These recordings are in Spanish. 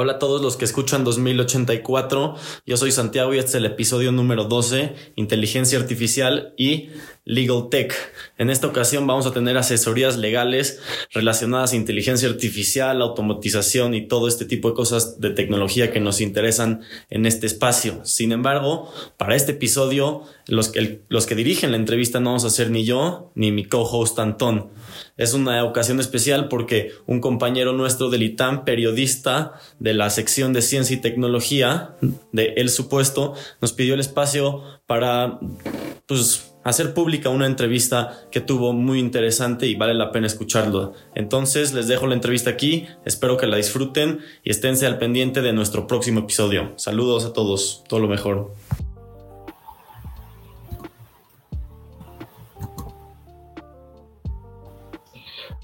Hola a todos los que escuchan 2084. Yo soy Santiago y este es el episodio número 12, Inteligencia Artificial y Legal Tech. En esta ocasión vamos a tener asesorías legales relacionadas a inteligencia artificial, automatización y todo este tipo de cosas de tecnología que nos interesan en este espacio. Sin embargo, para este episodio, los que, los que dirigen la entrevista no vamos a ser ni yo ni mi co-host Antón. Es una ocasión especial porque un compañero nuestro del ITAM, periodista de la sección de ciencia y tecnología de El Supuesto, nos pidió el espacio para pues, hacer pública una entrevista que tuvo muy interesante y vale la pena escucharlo. Entonces les dejo la entrevista aquí, espero que la disfruten y esténse al pendiente de nuestro próximo episodio. Saludos a todos, todo lo mejor.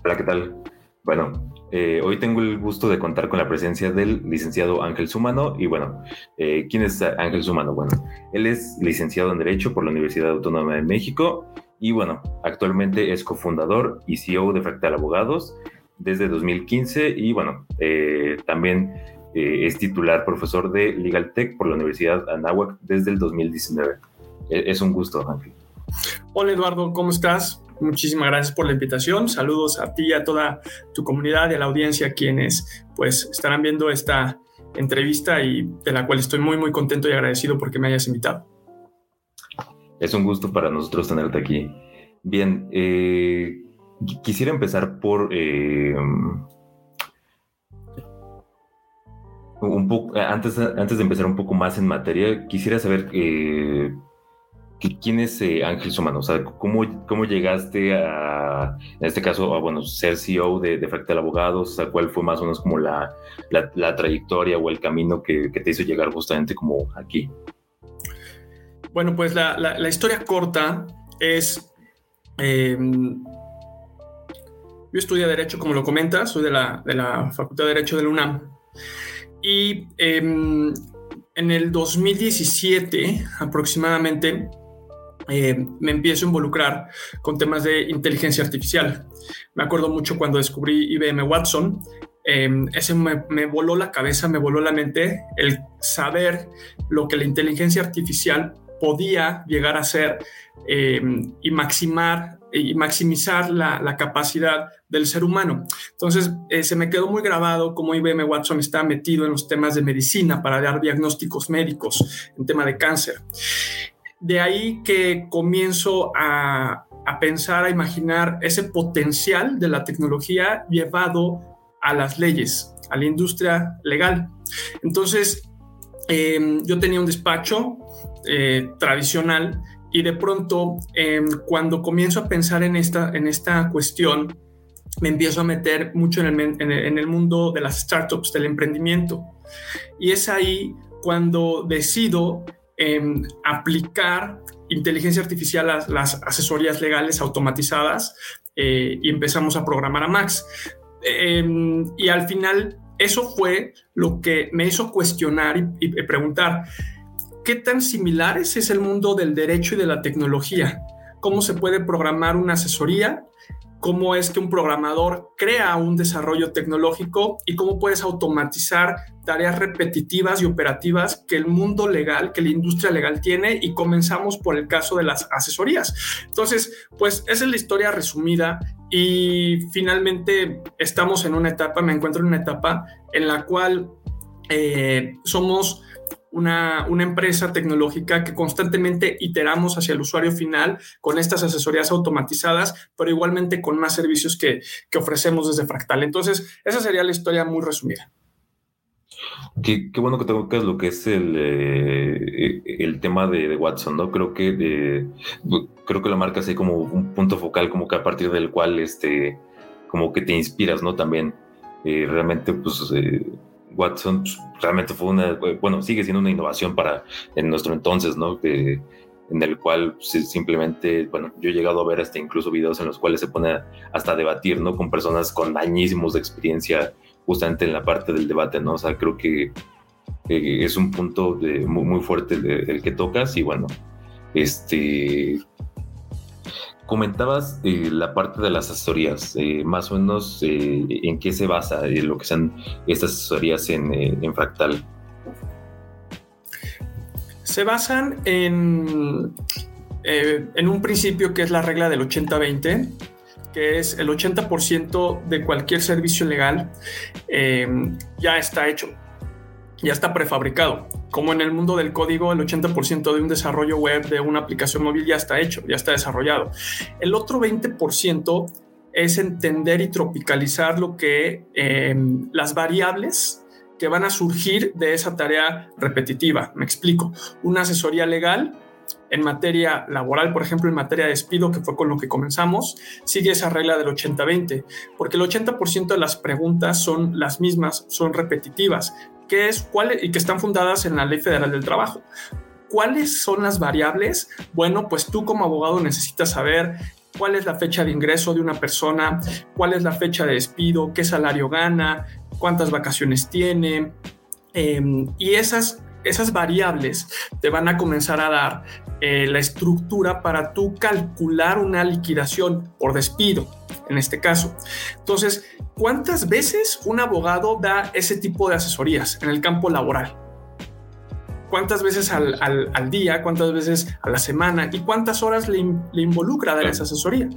Hola, ¿qué tal? Bueno, eh, hoy tengo el gusto de contar con la presencia del licenciado Ángel Sumano. Y bueno, eh, ¿quién es Ángel Sumano? Bueno, él es licenciado en Derecho por la Universidad Autónoma de México y bueno, actualmente es cofundador y CEO de Fractal Abogados desde 2015 y bueno, eh, también es titular profesor de Legal Tech por la Universidad Anáhuac desde el 2019. es un gusto, Ángel. Hola Eduardo, ¿cómo estás? Muchísimas gracias por la invitación. Saludos a ti y a toda tu comunidad y a la audiencia quienes pues estarán viendo esta entrevista y de la cual estoy muy muy contento y agradecido porque me hayas invitado. Es un gusto para nosotros tenerte aquí. Bien, eh, quisiera empezar por eh, un poco antes, antes de empezar un poco más en materia, quisiera saber eh, ¿Quién es eh, Ángel Sumano? O sea, ¿cómo, ¿cómo llegaste a, en este caso, a bueno, ser CEO de, de Fractal Abogados? ¿cuál fue más o menos como la, la, trayectoria o el camino que, te hizo llegar justamente como aquí? Bueno, pues la, la historia corta es... Em, yo estudié Derecho, como lo comentas, soy de la, de la Facultad de Derecho de la UNAM. Y em, en el 2017 aproximadamente eh, me empiezo a involucrar con temas de inteligencia artificial. Me acuerdo mucho cuando descubrí IBM Watson. Eh, ese me, voló la cabeza, me voló la mente el saber lo que la inteligencia artificial podía llegar a ser eh, y maximar y maximizar la, capacidad del ser humano. Entonces, se me quedó muy grabado cómo IBM Watson está metido en los temas de medicina para dar diagnósticos médicos en tema de cáncer de ahí que comienzo a, pensar, a imaginar ese potencial de la tecnología llevado a las leyes, a la industria legal. Entonces, em, yo tenía un despacho eh, tradicional y de pronto, em, cuando comienzo a pensar en esta, en esta cuestión, me empiezo a meter mucho en el, en el mundo de las startups, del emprendimiento. Y es ahí cuando decido aplicar inteligencia artificial a las asesorías legales automatizadas eh, y empezamos a programar a Max. Em, y al final eso fue lo que me hizo cuestionar y, preguntar, ¿qué tan similares es el mundo del derecho y de la tecnología? ¿Cómo se puede programar una asesoría cómo es que un programador crea un desarrollo tecnológico y cómo puedes automatizar tareas repetitivas y operativas que el mundo legal, que la industria legal tiene y comenzamos por el caso de las asesorías. Entonces, pues esa es la historia resumida y finalmente estamos en una etapa, me encuentro en una etapa en la cual eh, somos una, empresa tecnológica que constantemente iteramos hacia el usuario final con estas asesorías automatizadas, pero igualmente con más servicios que, ofrecemos desde Fractal. Entonces, esa sería la historia muy resumida. Qué, bueno que tocas lo que es el, eh, el tema de, Watson, ¿no? Creo que creo que la marca así como un punto focal, como que a partir del cual este, como que te inspiras, ¿no? También eh, realmente, pues eh, Watson pues, realmente fue una, bueno, sigue siendo una innovación para en nuestro entonces, ¿no? en el cual simplemente, bueno, yo he llegado a ver hasta incluso videos en los cuales se pone hasta a debatir, ¿no? Con personas con añísimos de experiencia justamente en la parte del debate, ¿no? O sea, creo que es un punto de, muy, fuerte el, que tocas y bueno, este... comentabas eh, la parte de las asesorías, eh, más o menos en qué se basa lo que sean estas asesorías en, en Fractal. Se basan en, en un principio que es la regla del 80-20 que es el 80% de cualquier servicio legal, ya está hecho ya está prefabricado. Como en el mundo del código, el 80% de un desarrollo web de una aplicación móvil ya está hecho, ya está desarrollado. El otro 20% es entender y tropicalizar lo que em, las variables que van a surgir de esa tarea repetitiva. Me explico. Una asesoría legal en materia laboral, por ejemplo, en materia de despido, que fue con lo que comenzamos, sigue esa regla del 80-20, porque el 80% de las preguntas son las mismas, son repetitivas que es cuál y que están fundadas en la Ley Federal del Trabajo. ¿Cuáles son las variables? Bueno, pues tú como abogado necesitas saber cuál es la fecha de ingreso de una persona, cuál es la fecha de despido, qué salario gana, cuántas vacaciones tiene. Em, y esas, esas variables te van a comenzar a dar eh, la estructura para tú calcular una liquidación por despido, en este caso. Entonces, ¿cuántas veces un abogado da ese tipo de asesorías en el campo laboral? ¿Cuántas veces al, día? ¿Cuántas veces a la semana? ¿Y cuántas horas le, involucra dar esa asesoría?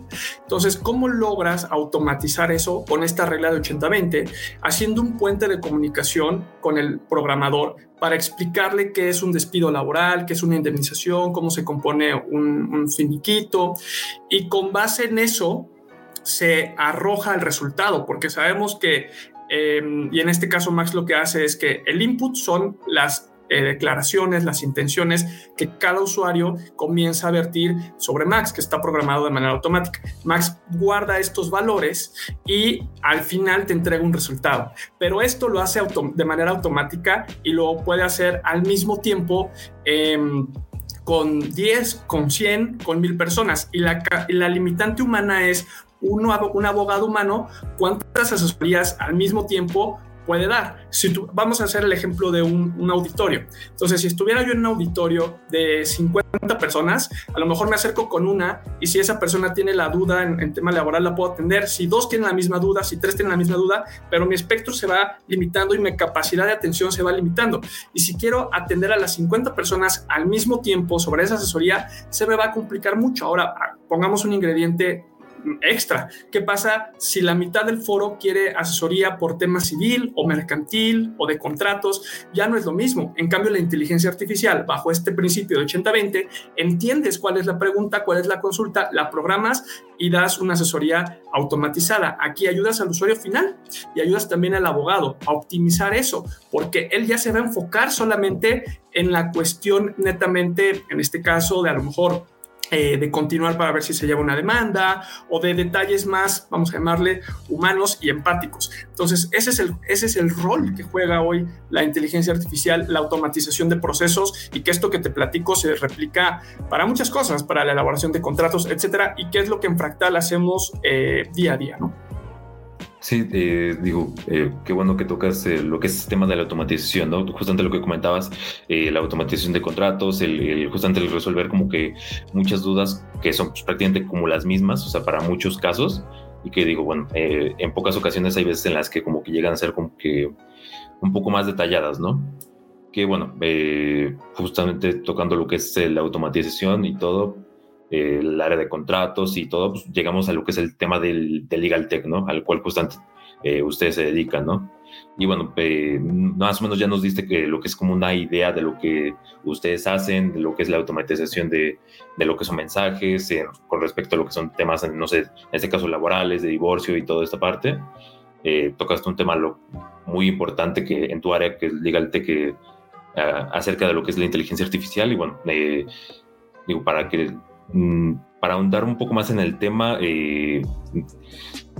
Entonces, ¿cómo logras automatizar eso con esta regla de 80-20? Haciendo un puente de comunicación con el programador para explicarle qué es un despido laboral, qué es una indemnización, cómo se compone un, finiquito. Y con base en eso, se arroja el resultado, porque sabemos que, em, y en este caso Max lo que hace es que el input son las eh, declaraciones, las intenciones que cada usuario comienza a vertir sobre Max, que está programado de manera automática. Max guarda estos valores y al final te entrega un resultado. Pero esto lo hace de manera automática y lo puede hacer al mismo tiempo. Em, con 10, con 100, con 1000 personas. Y la, limitante humana es un, un abogado humano, cuántas asesorías al mismo tiempo puede dar. Si vamos a hacer el ejemplo de un, auditorio. Entonces, si estuviera yo en un auditorio de 50 personas, a lo mejor me acerco con una y si esa persona tiene la duda en, tema laboral, la puedo atender. Si dos tienen la misma duda, si tres tienen la misma duda, pero mi espectro se va limitando y mi capacidad de atención se va limitando. Y si quiero atender a las 50 personas al mismo tiempo sobre esa asesoría, se me va a complicar mucho. Ahora, pongamos un ingrediente extra. ¿Qué pasa si la mitad del foro quiere asesoría por tema civil o mercantil o de contratos? Ya no es lo mismo. En cambio, la inteligencia artificial, bajo este principio de 80-20, entiendes cuál es la pregunta, cuál es la consulta, la programas y das una asesoría automatizada. Aquí ayudas al usuario final y ayudas también al abogado a optimizar eso, porque él ya se va a enfocar solamente en la cuestión netamente, en este caso, de a lo mejor eh, de continuar para ver si se lleva una demanda o de detalles más, vamos a llamarle, humanos y empáticos. Entonces, ese es, el, ese es el rol que juega hoy la inteligencia artificial, la automatización de procesos y que esto que te platico se replica para muchas cosas, para la elaboración de contratos, etcétera, y que es lo que en Fractal hacemos eh, día a día, ¿no? Sí, eh, digo, eh, qué bueno que tocas eh, lo que es el tema de la automatización, ¿no? Justamente lo que comentabas, la automatización de contratos, el, justamente el resolver como que muchas dudas que son pues, prácticamente como las mismas, o sea, para muchos casos, y que digo, bueno, en pocas ocasiones hay veces en las que como que llegan a ser como que un poco más detalladas, ¿no? Que bueno, justamente tocando lo que es la automatización y todo, el área de contratos y todo, pues llegamos a lo que es el tema del, legal tech, ¿no? Al cual justamente eh, ustedes se dedican, ¿no? Y bueno, eh, más o menos ya nos diste que lo que es como una idea de lo que ustedes hacen, de lo que es la automatización de, de lo que son mensajes, eh, con respecto a lo que son temas, no sé, en este caso laborales, de divorcio y toda esta parte. tocaste un tema lo, muy importante que en tu área, que es Legal Tech, acerca de lo que es la inteligencia artificial. Y bueno, digo, para que para ahondar un poco más en el tema, eh,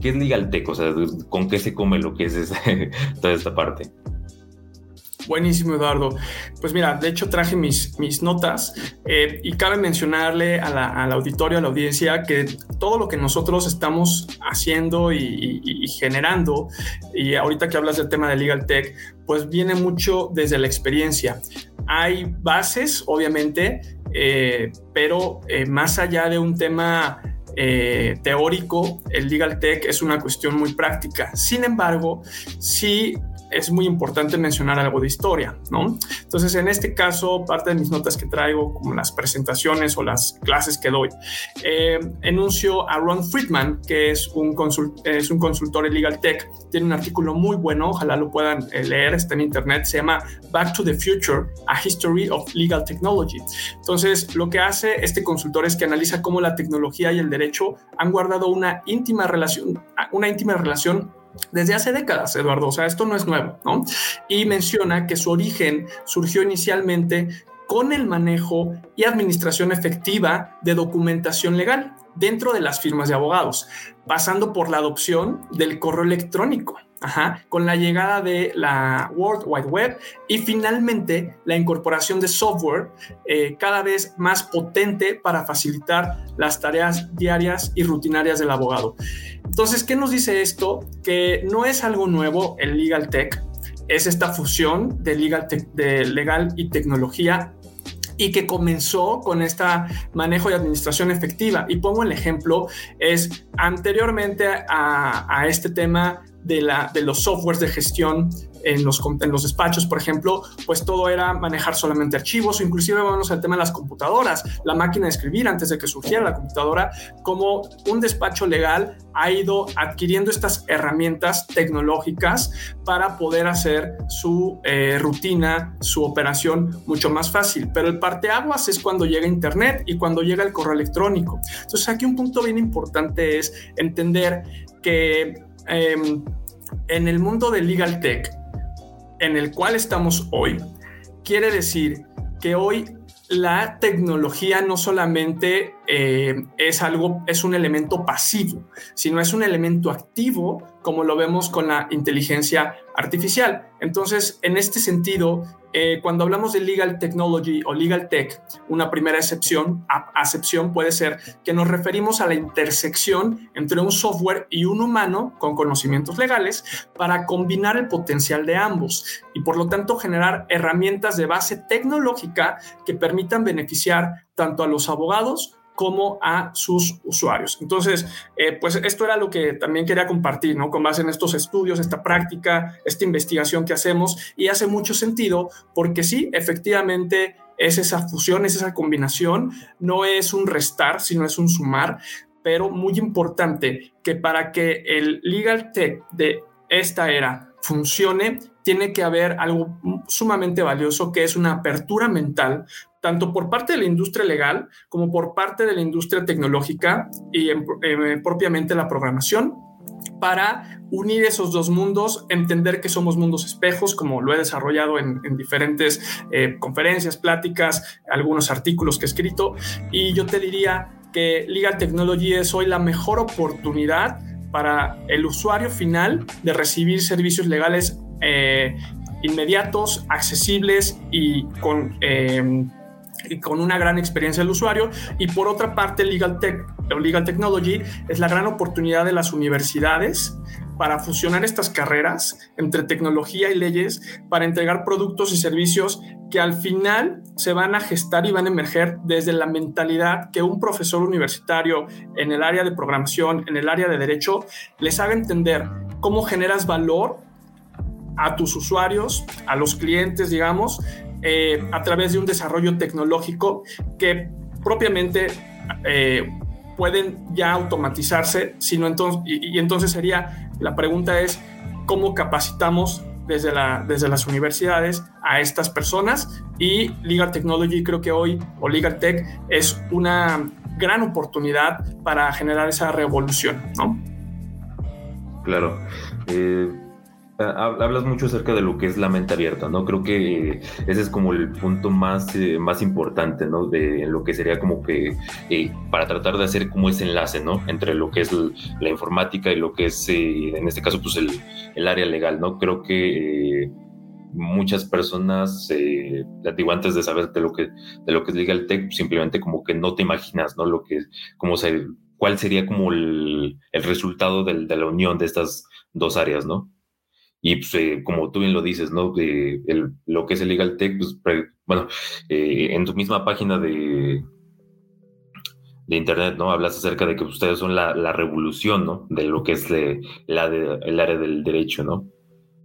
¿qué es Legaltech? O sea, ¿con qué se come lo que es toda esta parte? Buenísimo, Eduardo. Pues mira, de hecho traje mis, mis notas eh, y cabe mencionarle a la, al auditorio, a la audiencia, que todo lo que nosotros estamos haciendo y, generando, y ahorita que hablas del tema de Legal Tech, pues viene mucho desde la experiencia. Hay bases, obviamente, eh, pero eh, más allá de un tema eh, teórico, el legal tech es una cuestión muy práctica. Sin embargo, sí es muy importante mencionar algo de historia, ¿no? Entonces, en este caso, parte de mis notas que traigo, como las presentaciones o las clases que doy, eh, enuncio a Ron Friedman, que es un, es un consultor en Legal Tech. Tiene un artículo muy bueno, ojalá lo puedan eh, leer, está en internet, se llama Back to the Future, A History of Legal Technology. Entonces, lo que hace este consultor es que analiza cómo la tecnología y el derecho han guardado una íntima relación, una íntima relación desde hace décadas, Eduardo. O sea, esto no es nuevo, ¿no? Y menciona que su origen surgió inicialmente con el manejo y administración efectiva de documentación legal dentro de las firmas de abogados, pasando por la adopción del correo electrónico, con la llegada de la World Wide Web y finalmente la incorporación de software eh, cada vez más potente para facilitar las tareas diarias y rutinarias del abogado. Entonces, ¿qué nos dice esto? Que no es algo nuevo el Legal Tech, es esta fusión de legal, y tecnología y que comenzó con este manejo de administración efectiva. Y pongo el ejemplo, es anteriormente a este tema de, la, de los softwares de gestión en los, en los despachos, por ejemplo, pues todo era manejar solamente archivos o inclusive vamos al tema de las computadoras, la máquina de escribir antes de que surgiera la computadora, como un despacho legal ha ido adquiriendo estas herramientas tecnológicas para poder hacer su eh, rutina, su operación mucho más fácil. Pero el parteaguas es cuando llega Internet y cuando llega el correo electrónico. Entonces aquí un punto bien importante es entender que em, en el mundo del legal tech, en el cual estamos hoy, quiere decir que hoy la tecnología no solamente eh, es algo, es un elemento pasivo, sino es un elemento activo, como lo vemos con la inteligencia artificial. Entonces, en este sentido, eh, cuando hablamos de legal technology o legal tech, una primera excepción, acepción puede ser que nos referimos a la intersección entre un software y un humano con conocimientos legales para combinar el potencial de ambos y por lo tanto generar herramientas de base tecnológica que permitan beneficiar tanto a los abogados como a sus usuarios. Entonces, eh, pues esto era lo que también quería compartir, ¿no? Con base en estos estudios, esta práctica, esta investigación que hacemos y hace mucho sentido porque sí, efectivamente es esa fusión, es esa combinación, no es un restar, sino es un sumar, pero muy importante que para que el legal tech de esta era funcione, tiene que haber algo sumamente valioso que es una apertura mental tanto por parte de la industria legal como por parte de la industria tecnológica y eh, propiamente la programación para unir esos dos mundos, entender que somos mundos espejos, como lo he desarrollado en, diferentes eh, conferencias, pláticas, algunos artículos que he escrito, y yo te diría que Legal Technology es hoy la mejor oportunidad para el usuario final de recibir servicios legales eh, inmediatos, accesibles y con y con una gran experiencia del usuario. Y por otra parte, Legal Tech o Legal Technology es la gran oportunidad de las universidades para fusionar estas carreras entre tecnología y leyes para entregar productos y servicios que al final se van a gestar y van a emerger desde la mentalidad que un profesor universitario en el área de programación, en el área de derecho, les haga entender cómo generas valor a tus usuarios, a los clientes, digamos, eh, a través de un desarrollo tecnológico que propiamente eh, pueden ya automatizarse, sino entonces, y, entonces sería, la pregunta es, ¿cómo capacitamos desde, la, desde las universidades a estas personas? Y Legal Technology creo que hoy, o Legal Tech, es una gran oportunidad para generar esa revolución, ¿no? Claro. Eh hablas mucho acerca de lo que es la mente abierta, ¿no? Creo que ese es como el punto más, eh, más importante, ¿no? De lo que sería como que eh, para tratar de hacer como ese enlace, ¿no? Entre lo que es la informática y lo que es, eh, en este caso, pues el, el, área legal, ¿no? Creo que muchas personas, digo, antes de saber de lo que, de lo que es Legal Tech, simplemente como que no te imaginas, ¿no? Lo que, cómo ser, cuál sería como el, el resultado de la unión de estas dos áreas, ¿no? Y pues, eh, como tú bien lo dices, ¿no? De lo que es el Legal Tech, pues, bueno, eh, en tu misma página de, Internet, ¿no? Hablas acerca de que ustedes son la, revolución, ¿no? De lo que es la el área del derecho, ¿no?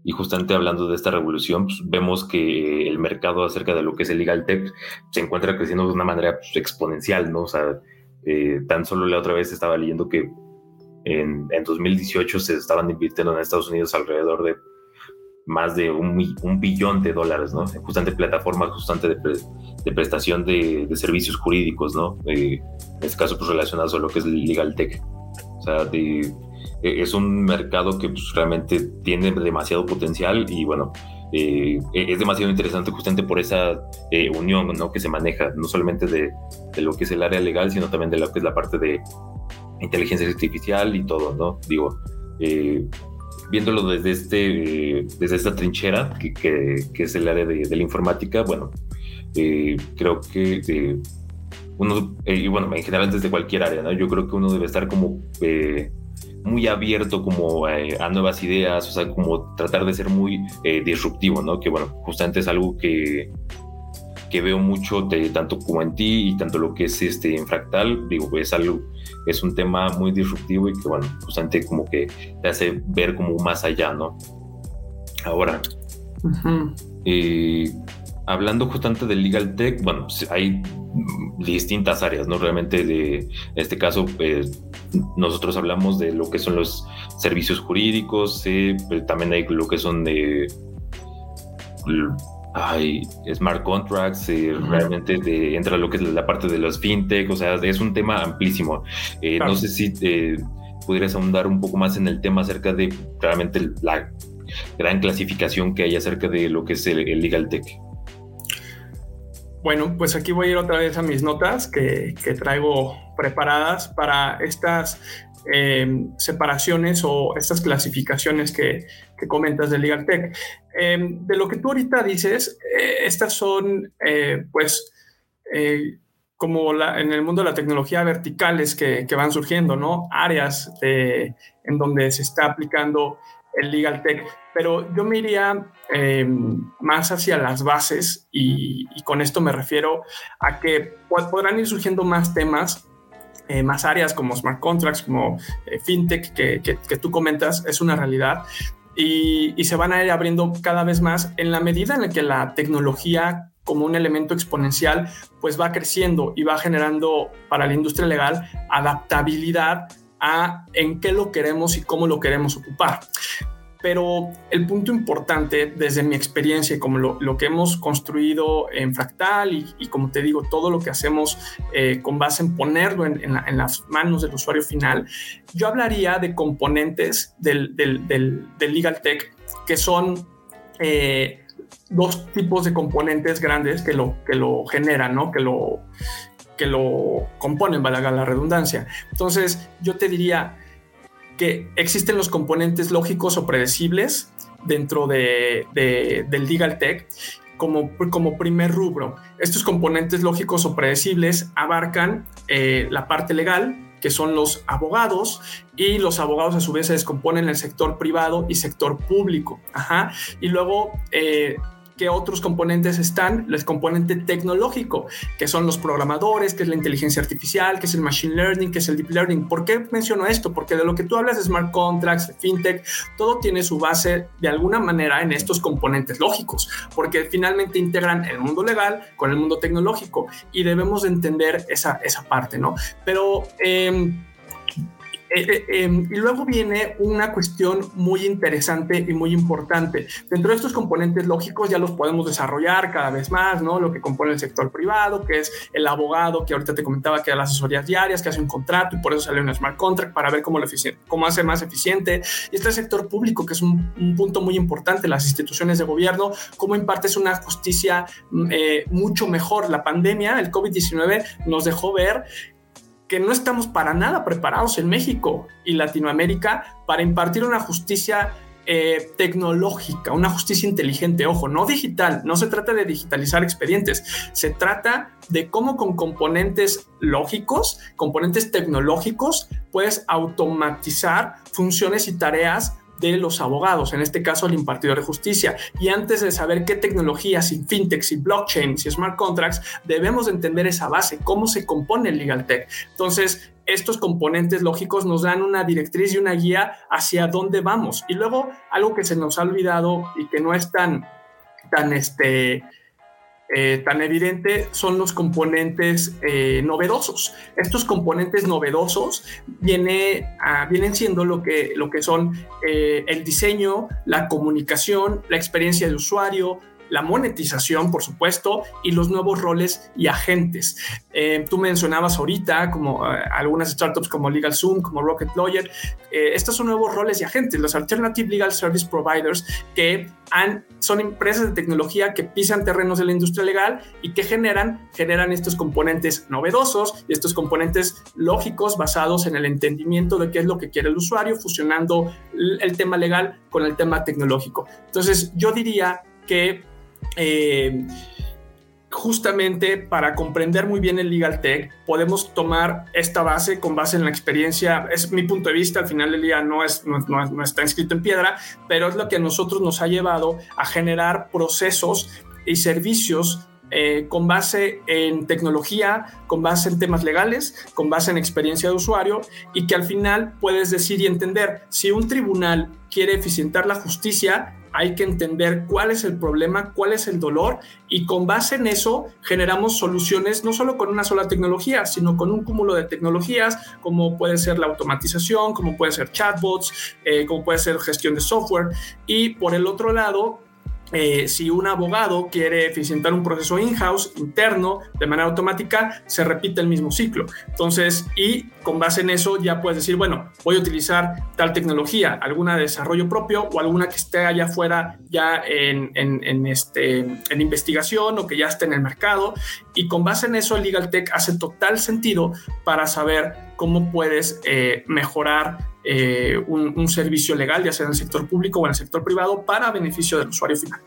Y justamente hablando de esta revolución, pues, vemos que el mercado acerca de lo que es el legal tech se encuentra creciendo de una manera pues, exponencial, ¿no? O sea, eh, tan solo la otra vez estaba leyendo que en, en 2018 se estaban invirtiendo en Estados Unidos alrededor de más de un, un billón de dólares, ¿no? Justamente plataformas justamente de, de prestación de, de, servicios jurídicos, ¿no? Eh, en este caso, pues relacionados a lo que es legal tech. O sea, de, e, es un mercado que pues, realmente tiene demasiado potencial y bueno, eh, e, es demasiado interesante justamente por esa eh, unión ¿no? que se maneja, no solamente de, de, lo que es el área legal, sino también de lo que es la parte de inteligencia artificial y todo, ¿no? Digo, eh, viéndolo desde, este, desde esta trinchera, que, que, es el área de, la informática, bueno, eh, creo que eh, uno, y bueno, en general desde cualquier área, ¿no? Yo creo que uno debe estar como muy abierto como a nuevas ideas, o sea, como tratar de ser muy disruptivo, ¿no? Que bueno, justamente es algo que, que veo mucho de, tanto como en ti y tanto lo que es este en Fractal, digo, es algo, es un tema muy disruptivo y que bueno, justamente como que te hace ver como más allá, ¿no? Ahora, eh, hablando justamente del legal tech, bueno, pues, hay distintas áreas, ¿no? Realmente de este caso, pues, nosotros hablamos de lo que son los servicios jurídicos, eh, también hay lo que son de hay smart contracts, eh, realmente entra lo que es la parte de los fintech, o sea, es un tema amplísimo. Eh, no sé si te pudieras ahondar un poco más en el tema acerca de realmente la gran clasificación que hay acerca de lo que es el, legal tech. Bueno, pues aquí voy a ir otra vez a mis notas que, traigo preparadas para estas eh, separaciones o estas clasificaciones que, comentas de Legal Tech. Eh, de lo que tú ahorita dices, eh, estas son, pues, como en el mundo de la tecnología, verticales que van surgiendo, ¿no? Áreas en donde se está aplicando el Legal Tech. Pero yo me iría más hacia las bases y, con esto me refiero a que podrán ir surgiendo más temas eh, más áreas como smart contracts, como eh, fintech que, que, tú comentas, es una realidad. Y, y, se van a ir abriendo cada vez más en la medida en la que la tecnología como un elemento exponencial pues va creciendo y va generando para la industria legal adaptabilidad a en qué lo queremos y cómo lo queremos ocupar. Pero el punto importante desde mi experiencia y como lo, que hemos construido en Fractal y, como te digo, todo lo que hacemos eh, con base en ponerlo en, las manos del usuario final, yo hablaría de componentes del, Legal Tech que son... Eh, dos tipos de componentes grandes que lo, que lo generan, ¿no? Que lo, que lo componen, valga la redundancia. Entonces, yo te diría, que existen los componentes lógicos o predecibles dentro de, del legal tech como, como, primer rubro. Estos componentes lógicos o predecibles abarcan eh, la parte legal, que son los abogados, y los abogados a su vez se descomponen en el sector privado y sector público. Ajá. Y luego eh, ¿Qué otros componentes están? El componente tecnológico, que son los programadores, que es la inteligencia artificial, que es el machine learning, que es el deep learning. ¿Por qué menciono esto? Porque de lo que tú hablas de smart contracts, fintech, todo tiene su base de alguna manera en estos componentes lógicos, porque finalmente integran el mundo legal con el mundo tecnológico y debemos entender esa, esa parte, ¿no? Pero... Eh, eh, eh, em, y luego viene una cuestión muy interesante y muy importante. Dentro de estos componentes lógicos ya los podemos desarrollar cada vez más, ¿no? Lo que compone el sector privado, que es el abogado, que ahorita te comentaba que da las asesorías diarias, que hace un contrato y por eso sale un smart contract para ver cómo, lo cómo hace más eficiente. Y este sector público, que es un, punto muy importante, las instituciones de gobierno, cómo impartes una justicia mm, eh, mucho mejor. La pandemia, el COVID-19, nos dejó ver que no estamos para nada preparados en México y Latinoamérica para impartir una justicia eh, tecnológica, una justicia inteligente, ojo, no digital, no se trata de digitalizar expedientes, se trata de cómo con componentes lógicos, componentes tecnológicos, puedes automatizar funciones y tareas de los abogados, en este caso el impartidor de justicia. Y antes de saber qué tecnologías, y fintech, y blockchain, y smart contracts, debemos entender esa base, cómo se compone el legal tech. Entonces, estos componentes lógicos nos dan una directriz y una guía hacia dónde vamos. Y luego, algo que se nos ha olvidado y que no es tan, tan este, eh, tan evidente son los componentes eh, novedosos. Estos componentes novedosos ah, vienen siendo lo que, lo que son eh, el diseño, la comunicación, la experiencia de usuario, la monetización, por supuesto, y los nuevos roles y agentes. Eh, tú mencionabas ahorita como eh, algunas startups como LegalZoom, como Rocket Lawyer. Eh, estos son nuevos roles y agentes, los Alternative Legal Service Providers, que son empresas de tecnología que pisan terrenos de la industria legal y que generan, generan estos componentes novedosos y estos componentes lógicos basados en el entendimiento de qué es lo que quiere el usuario, fusionando el tema legal con el tema tecnológico. Entonces, yo diría que eh, justamente para comprender muy bien el legal tech, podemos tomar esta base con base en la experiencia. Es mi punto de vista, al final del día no, es, no, está escrito en piedra, pero es lo que a nosotros nos ha llevado a generar procesos y servicios eh, con base en tecnología, con base en temas legales, con base en experiencia de usuario y que al final puedes decir y entender si un tribunal quiere eficientar la justicia, hay que entender cuál es el problema, cuál es el dolor y con base en eso generamos soluciones no solo con una sola tecnología, sino con un cúmulo de tecnologías como puede ser la automatización, como puede ser chatbots, eh, como puede ser gestión de software. Y por el otro lado eh, si un abogado quiere eficientar un proceso in-house, interno, de manera automática, se repite el mismo ciclo. Entonces, y con base en eso ya puedes decir, bueno, voy a utilizar tal tecnología, alguna de desarrollo propio o alguna que esté allá afuera ya en, en, este, en investigación o que ya esté en el mercado. Y con base en eso, el Legal Tech hace total sentido para saber cómo puedes eh, mejorar eh, un, servicio legal, ya sea en el sector público o en el sector privado, para beneficio del usuario final.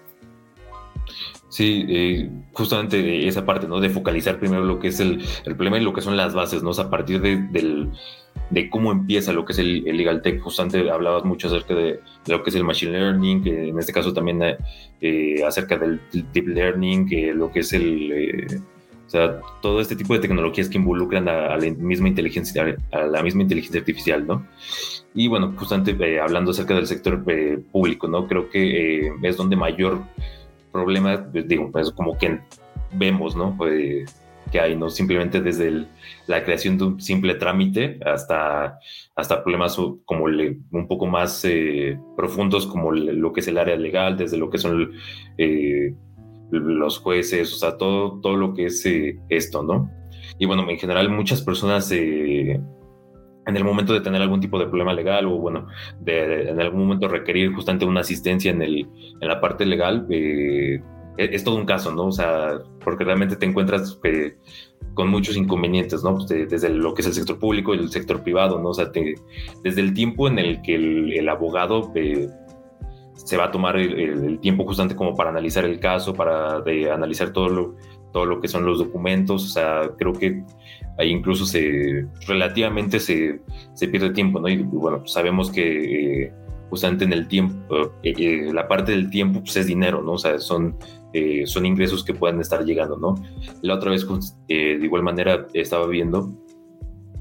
Sí, eh, justamente esa parte, ¿no? De focalizar primero lo que es el, problema y lo que son las bases, ¿no? a partir de, de cómo empieza lo que es el, legal tech. Justamente hablabas mucho acerca de, lo que es el machine learning, que en este caso también acerca del deep learning, que lo que es el sea, todo este tipo de tecnologías que involucran a, la misma inteligencia, a la misma inteligencia artificial, ¿no? Y bueno, justamente eh, hablando acerca del sector eh, público, ¿no? Creo que eh, es donde mayor problema, pues, digo, pues como que vemos, ¿no? que hay, ¿no? Simplemente desde la creación de un simple trámite hasta, hasta problemas como un poco más profundos como lo que es el área legal, desde lo que son los jueces, o sea, todo, todo lo que es eh, esto, ¿no? Y bueno, en general muchas personas eh, en el momento de tener algún tipo de problema legal o bueno, de, en algún momento requerir justamente una asistencia en, el, en la parte legal, eh, es, todo un caso, ¿no? O sea, porque realmente te encuentras con muchos inconvenientes, ¿no? Pues, desde lo que es el sector público y el sector privado, ¿no? O sea, desde el tiempo en el que el abogado se va a tomar el, tiempo justamente como para analizar el caso, para analizar todo lo, todo lo que son los documentos, o sea, creo que ahí incluso se relativamente se, se pierde tiempo, ¿no? Y bueno, sabemos que eh, justamente en el tiempo, eh, eh, la parte del tiempo pues es dinero, ¿no? O sea, son, son ingresos que pueden estar llegando, ¿no? La otra vez, de igual manera, estaba viendo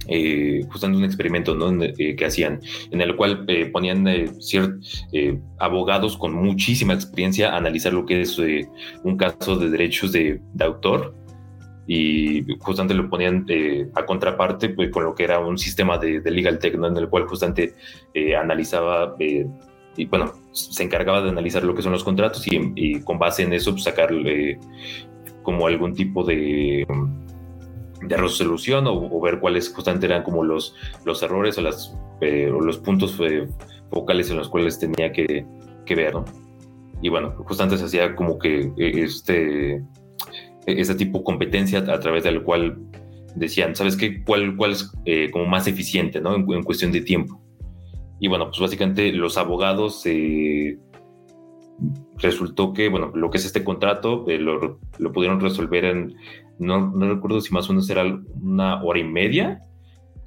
eh, justamente un experimento eh, que hacían, en el cual eh, ponían ciertos abogados con muchísima experiencia a analizar lo que es un caso de derechos de, autor y justamente lo ponían a contraparte pues, con lo que era un sistema de, legal tech, en el cual justamente analizaba y bueno, se encargaba de analizar lo que son los contratos y, con base en eso pues, como algún tipo de de resolución o, ver cuáles justamente eran como los, los errores o, las, eh, los puntos eh, focales en los cuales tenía que, que, ver, ¿no? Y bueno, justamente se hacía como que eh, este, este tipo de competencia a través del cual decían, ¿sabes qué? ¿Cuál, cuál es como más eficiente, ¿no? En, cuestión de tiempo. Y bueno, pues básicamente los abogados resultó que, bueno, lo que es este contrato lo, lo, pudieron resolver en no, no recuerdo si más o menos era una hora y media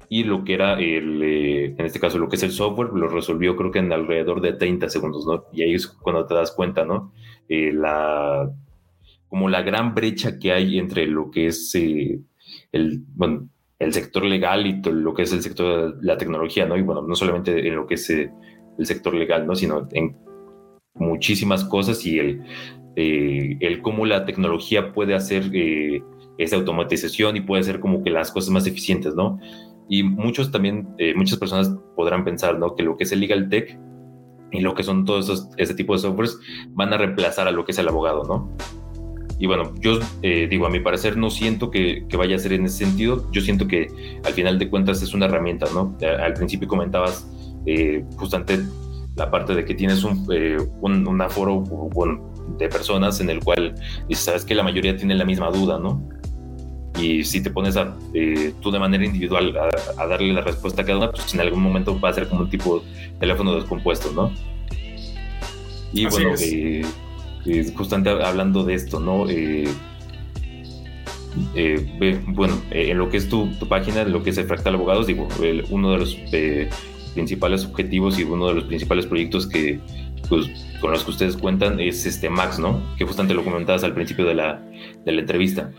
y lo que era el, eh, en este caso, lo que es el software, lo resolvió creo que en alrededor de 30 segundos, ¿no? Y ahí es cuando te das cuenta, ¿no? Eh, la, como la gran brecha que hay entre lo que es eh, el, bueno, el sector legal y lo que es el sector de la tecnología, ¿no? Y bueno, no solamente en lo que es el sector legal, ¿no? Sino en muchísimas cosas y el, el cómo la tecnología puede hacer esa automatización y puede ser como que las cosas más eficientes, ¿no? Y muchos también, eh, muchas personas podrán pensar, ¿no? Que lo que es el legal tech y lo que son todos esos, ese tipo de softwares van a reemplazar a lo que es el abogado, ¿no? Y bueno, yo eh, digo, a mi parecer no siento que, que, vaya a ser en ese sentido. Yo siento que al final de cuentas es una herramienta, ¿no? Al principio comentabas eh, justamente la parte de que tienes un, un, un aforo de personas en el cual sabes que la mayoría tiene la misma duda, ¿no? y si te pones a, eh, tú de manera individual a, darle la respuesta a cada una, pues en algún momento va a ser como un tipo de teléfono descompuesto, ¿no? Y bueno, eh, eh, justamente hablando de esto, ¿no? bueno, en lo que es tu, página, en lo que es el Fractal Abogados, digo, uno de los principales objetivos y uno de los principales proyectos que, pues, con los que ustedes cuentan es este Max, ¿no? Que justamente lo comentabas al principio de la, de la entrevista.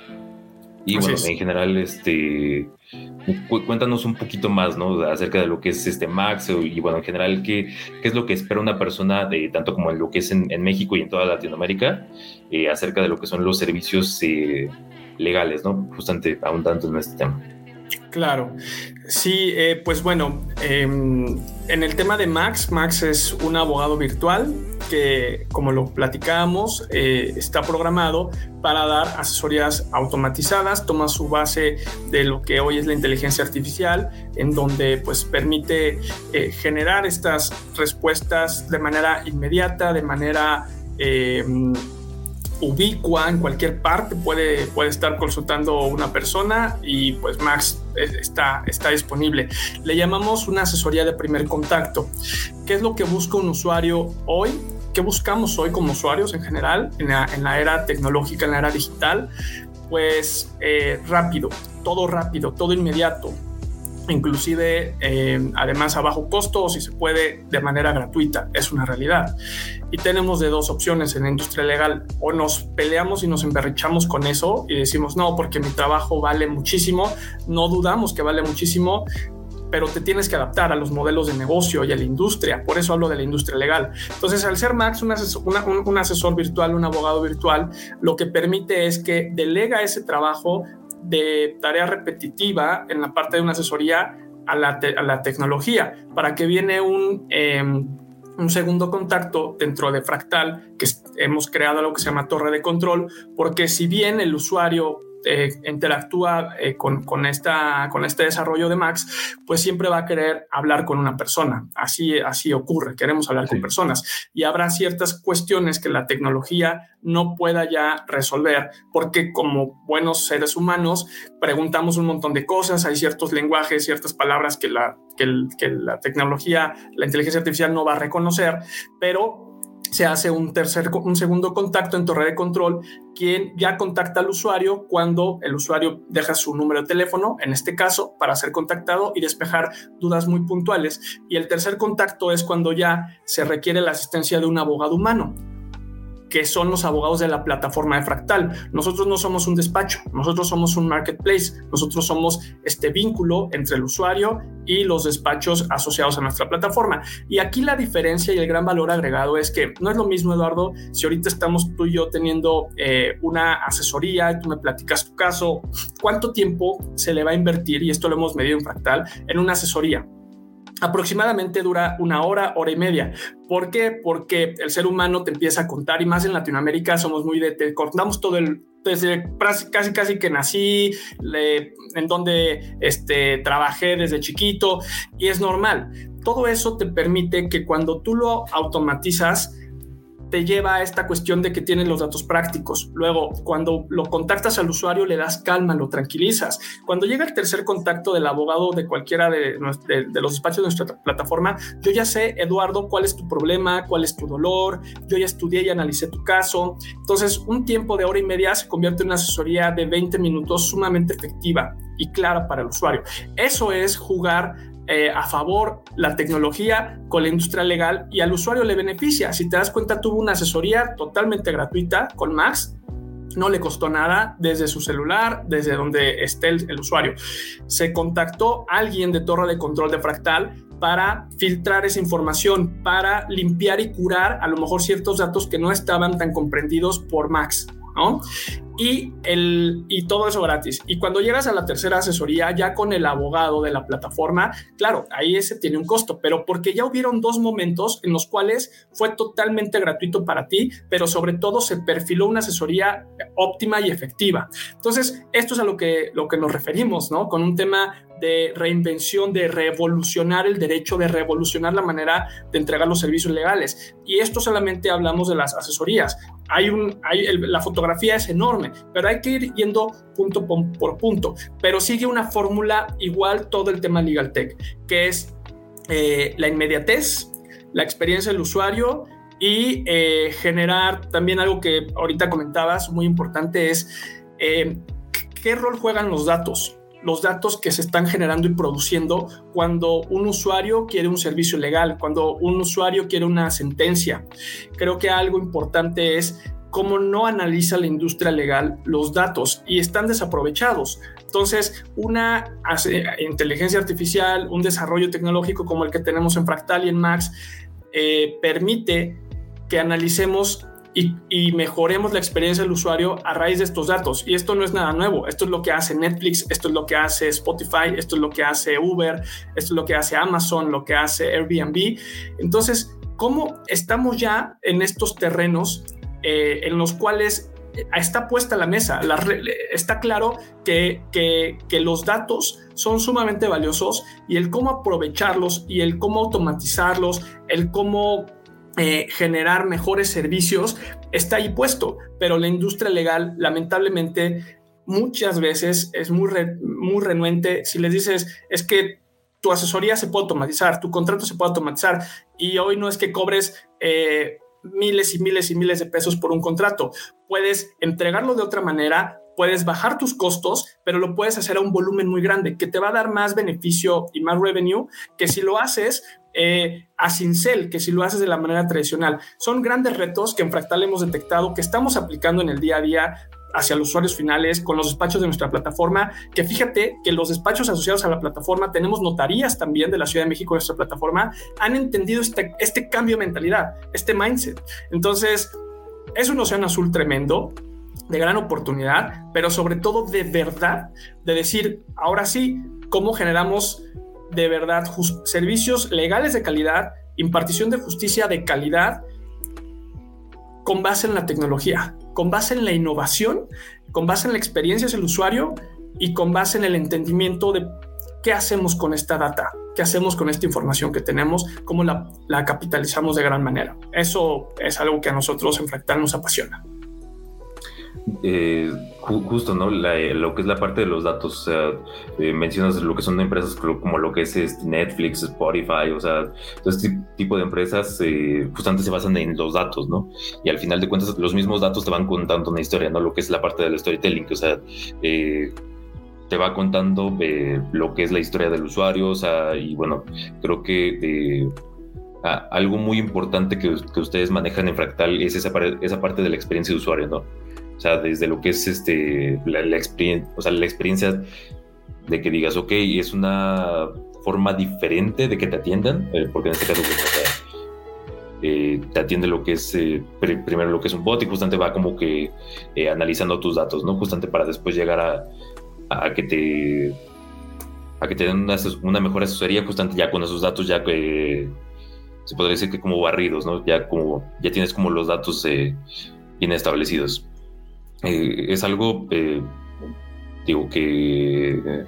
Y bueno, en general, este, cuéntanos un poquito más, ¿no? Acerca de lo que es este Max y bueno, en general, ¿qué, qué es lo que espera una persona, de, tanto como en lo que es en, México y en toda Latinoamérica, eh, acerca de lo que son los servicios eh, legales, ¿no? Justamente tanto en este tema. Claro, sí, eh, pues bueno, em, en el tema de Max, Max es un abogado virtual que, como lo platicábamos, eh, está programado para dar asesorías automatizadas, toma su base de lo que hoy es la inteligencia artificial, en donde pues permite eh, generar estas respuestas de manera inmediata, de manera em, ubicua en cualquier parte, puede, puede estar consultando una persona y pues Max está, está disponible. Le llamamos una asesoría de primer contacto. ¿Qué es lo que busca un usuario hoy? ¿Qué buscamos hoy como usuarios en general en la, era tecnológica, en la era digital? Pues eh, rápido, todo rápido, todo inmediato, inclusive eh, además a bajo costo o si se puede de manera gratuita, es una realidad. Y tenemos de dos opciones en la industria legal, o nos peleamos y nos emberrichamos con eso y decimos, no, porque mi trabajo vale muchísimo, no dudamos que vale muchísimo, pero te tienes que adaptar a los modelos de negocio y a la industria. Por eso hablo de la industria legal. Entonces, al ser Max asesor, un asesor virtual, un abogado virtual, lo que permite es que delega ese trabajo de tarea repetitiva en la parte de una asesoría a la, tecnología, para que viene un, em, un segundo contacto dentro de Fractal, que hemos creado algo que se llama torre de control, porque si bien el usuario eh, interactúa eh, con, con, esta, con este desarrollo de Max, pues siempre va a querer hablar con una persona. Así, así ocurre, queremos hablar con personas. Y habrá ciertas cuestiones que la tecnología no pueda ya resolver, porque como buenos seres humanos preguntamos un montón de cosas, hay ciertos lenguajes, ciertas palabras que la, que, que la tecnología, la inteligencia artificial no va a reconocer, pero se hace un tercer, un segundo contacto en torre de control, quien ya contacta al usuario cuando el usuario deja su número de teléfono, en este caso, para ser contactado y despejar dudas muy puntuales. Y el tercer contacto es cuando ya se requiere la asistencia de un abogado humano que son los abogados de la plataforma de Fractal. Nosotros no somos un despacho, nosotros somos un marketplace, nosotros somos este vínculo entre el usuario y los despachos asociados a nuestra plataforma. Y aquí la diferencia y el gran valor agregado es que no es lo mismo, Eduardo, si ahorita estamos tú y yo teniendo eh, una asesoría, tú me platicas tu caso, ¿cuánto tiempo se le va a invertir? Y esto lo hemos medido en Fractal, en una asesoría aproximadamente dura una hora, hora y media. ¿Por qué? Porque el ser humano te empieza a contar y más en Latinoamérica somos muy de, te contamos todo el, desde casi casi que nací, en donde este, trabajé desde chiquito y es normal. Todo eso te permite que cuando tú lo automatizas, te lleva a esta cuestión de que tienes los datos prácticos. Luego, cuando lo contactas al usuario, le das calma, lo tranquilizas. Cuando llega el tercer contacto del abogado de cualquiera de, de, los despachos de nuestra plataforma, yo ya sé, Eduardo, cuál es tu problema, cuál es tu dolor, yo ya estudié y analicé tu caso. Entonces, un tiempo de hora y media se convierte en una asesoría de 20 minutos sumamente efectiva y clara para el usuario. Eso es jugar eh, a favor la tecnología con la industria legal y al usuario le beneficia. Si te das cuenta, tuvo una asesoría totalmente gratuita con Max. No le costó nada desde su celular, desde donde esté el, usuario. Se contactó alguien de torre de control de fractal para filtrar esa información, para limpiar y curar a lo mejor ciertos datos que no estaban tan comprendidos por Max. Y, el, y todo eso gratis. Y cuando llegas a la tercera asesoría, ya con el abogado de la plataforma, claro, ahí ese tiene un costo, pero porque ya hubieron dos momentos en los cuales fue totalmente gratuito para ti, pero sobre todo se perfiló una asesoría óptima y efectiva. Entonces, esto es a lo que, lo que nos referimos, ¿no? Con un tema de reinvención, de revolucionar el derecho, de revolucionar la manera de entregar los servicios legales. Y esto solamente hablamos de las asesorías. Hay un, la fotografía es enorme, pero hay que ir yendo punto por, punto. Pero sigue una fórmula igual todo el tema Legal Tech, que es eh, la inmediatez, la experiencia del usuario y eh, generar también algo que ahorita comentabas, muy importante, es eh, qué rol juegan los datos los datos que se están generando y produciendo cuando un usuario quiere un servicio legal, cuando un usuario quiere una sentencia. Creo que algo importante es cómo no analiza la industria legal los datos y están desaprovechados. Entonces, una inteligencia artificial, un desarrollo tecnológico como el que tenemos en Fractal y en Max, eh, permite que analicemos y, mejoremos la experiencia del usuario a raíz de estos datos. Y esto no es nada nuevo. Esto es lo que hace Netflix, esto es lo que hace Spotify, esto es lo que hace Uber, esto es lo que hace Amazon, lo que hace Airbnb. Entonces, ¿cómo estamos ya en estos terrenos eh, en los cuales está puesta la mesa. está claro que, que, los datos son sumamente valiosos y el cómo aprovecharlos y el cómo automatizarlos, el cómo eh, generar mejores servicios está ahí puesto, pero la industria legal lamentablemente muchas veces es muy, muy renuente. Si les dices, es que tu asesoría se puede automatizar, tu contrato se puede automatizar y hoy no es que cobres... Eh, miles y miles y miles de pesos por un contrato. Puedes entregarlo de otra manera, puedes bajar tus costos, pero lo puedes hacer a un volumen muy grande que te va a dar más beneficio y más revenue que si lo haces eh, a cincel, que si lo haces de la manera tradicional. Son grandes retos que en Fractal hemos detectado que estamos aplicando en el día a día hacia los usuarios finales con los despachos de nuestra plataforma, que fíjate que los despachos asociados a la plataforma, tenemos notarías también de la Ciudad de México de nuestra plataforma, han entendido este, este cambio de mentalidad, este mindset. Entonces, es un océano azul tremendo, de gran oportunidad, pero sobre todo de verdad, de decir, ahora sí, cómo generamos de verdad servicios legales de calidad, impartición de justicia de calidad, con base en la tecnología, con base en la innovación, con base en la experiencia del usuario y con base en el entendimiento de qué hacemos con esta data, qué hacemos con esta información que tenemos, cómo la, capitalizamos de gran manera. Eso es algo que a nosotros en Fractal nos apasiona. Eh, justo, ¿no? Eh, lo que es la parte de los datos, o sea, eh, mencionas lo que son empresas como lo que es este, Netflix, Spotify, o sea, todo este tipo de empresas justamente se basan en los datos, ¿no? Y al final de cuentas los mismos datos te van contando una historia, ¿no? Lo que es la parte del storytelling, o sea, te va contando lo que es la historia del usuario, o sea, y bueno, creo que algo muy importante que, ustedes manejan en Fractal es esa, esa parte de la experiencia de usuario, ¿no? O sea, desde lo que es este, la, experiencia, o sea, la experiencia de que digas, ok, es una forma diferente de que te atiendan, eh, porque en este caso, pues, eh, te atiende lo que es, eh, primero lo que es un bot y justamente va como que analizando tus datos, ¿no? Justamente para después llegar a, que te a que te den una, una, mejor asesoría justamente ya con esos datos ya que se podría decir que como barridos, ¿no? Ya como ya tienes como los datos bien establecidos. Eh, es algo, eh, digo, que,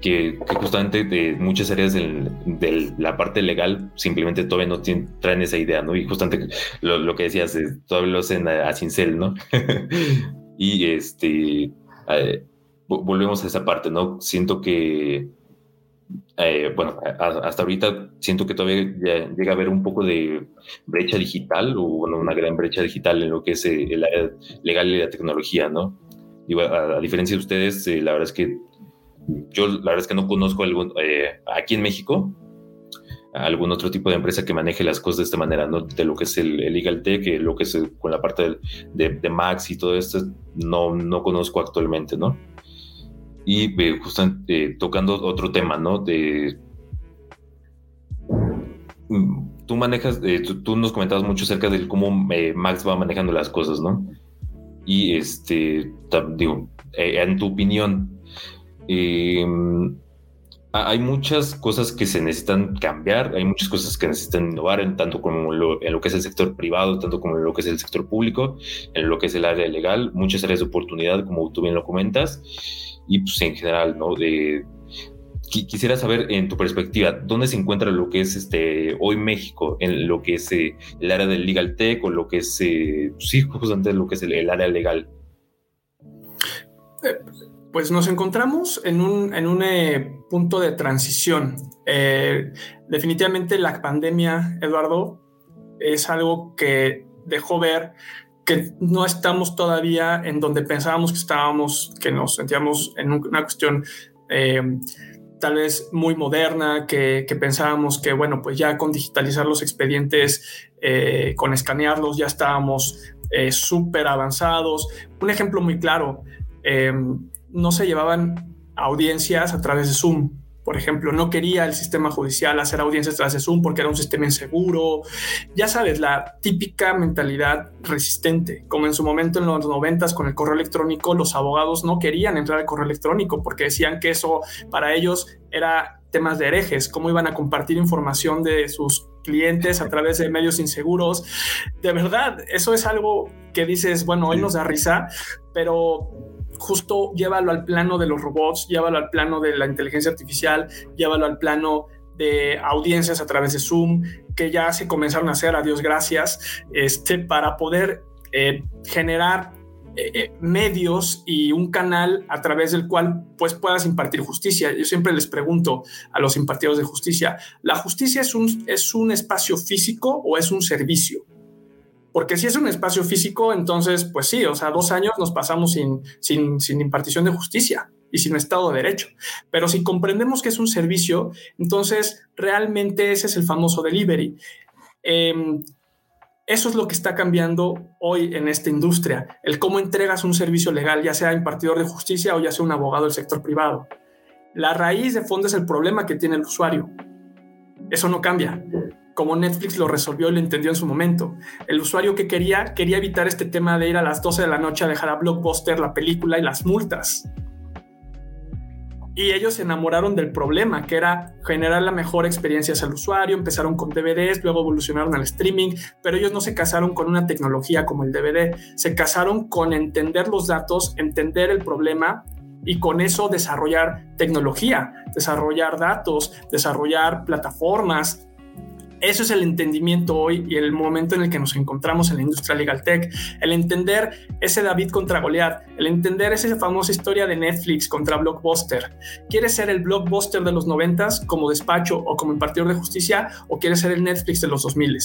que, justamente de muchas áreas de la parte legal simplemente todavía no traen esa idea, ¿no? Y justamente lo, que decías, todavía lo hacen a, cincel, ¿no? y este, eh, volvemos a esa parte, ¿no? Siento que eh, bueno, hasta ahorita siento que todavía llega a haber un poco de brecha digital o bueno, una gran brecha digital en lo que es eh, el área legal y la tecnología, ¿no? a, diferencia de ustedes, eh, la verdad es que yo la verdad es que no conozco algún, eh, aquí en México algún otro tipo de empresa que maneje las cosas de esta manera, ¿no? De lo que es el, Legal Tech, lo que es con la parte de, Max y todo esto, no, no conozco actualmente, ¿no? Y justamente tocando otro tema, ¿no? De mm, tú manejas, tú, nos comentabas mucho acerca de cómo Max va manejando las cosas, ¿no? Y este, digo, eh, en tu opinión, hay muchas cosas que se necesitan cambiar, hay muchas cosas que necesitan innovar, en tanto como lo, en lo que es el sector privado, tanto como en lo que es el sector público, en lo que es el área legal, muchas áreas de oportunidad, como tú bien lo comentas, y pues en general, ¿no? De, quisiera saber en tu perspectiva, ¿dónde se encuentra lo que es este hoy México, en lo que es eh, el área del legal tech o lo que es, eh, sí, justamente lo que es el, área legal? Eh, pues nos encontramos en un, en un punto de transición. definitivamente la pandemia, Eduardo, es algo que dejó ver que no estamos todavía en donde pensábamos que estábamos, que nos sentíamos en una cuestión tal vez muy moderna, que, pensábamos que, bueno, pues ya con digitalizar los expedientes, eh, con escanearlos, ya estábamos eh, súper avanzados. Un ejemplo muy claro, eh, no se llevaban audiencias a través de Zoom por ejemplo, no quería el sistema judicial hacer audiencias tras de Zoom porque era un sistema inseguro. Ya sabes, la típica mentalidad resistente, como en su momento en los noventas con el correo electrónico, los abogados no querían entrar al correo electrónico porque decían que eso para ellos era temas de herejes, cómo iban a compartir información de sus clientes a través de medios inseguros. De verdad, eso es algo que dices, bueno, hoy nos da risa, pero justo llévalo al plano de los robots, llévalo al plano de la inteligencia artificial, llévalo al plano de audiencias a través de Zoom, que ya se comenzaron a hacer, a Dios gracias, este, para poder eh, generar eh, eh, medios y un canal a través del cual pues puedas impartir justicia. Yo siempre les pregunto a los impartidores de justicia, ¿la justicia es un, es un espacio físico o es un servicio? Porque si es un espacio físico, entonces, pues sí, o sea, dos años nos pasamos sin, sin, impartición de justicia y sin Estado de Derecho. Pero si comprendemos que es un servicio, entonces realmente ese es el famoso delivery. Em, eso es lo que está cambiando hoy en esta industria, el cómo entregas un servicio legal, ya sea impartidor de justicia o ya sea un abogado del sector privado. La raíz de fondo es el problema que tiene el usuario. Eso no cambia como Netflix lo resolvió y lo entendió en su momento. El usuario que quería, quería evitar este tema de ir a las 12 de la noche a dejar a Blockbuster la película y las multas. Y ellos se enamoraron del problema, que era generar la mejor experiencia al usuario. Empezaron con DVDs, luego evolucionaron al streaming, pero ellos no se casaron con una tecnología como el DVD. Se casaron con entender los datos, entender el problema y con eso desarrollar tecnología, desarrollar datos, desarrollar plataformas, eso es el entendimiento hoy y el momento en el que nos encontramos en la industria legal tech. El entender ese David contra Goliath, el entender esa famosa historia de Netflix contra Blockbuster. ¿Quieres ser el Blockbuster de los noventas como despacho o como impartidor de justicia o quieres ser el Netflix de los 2000?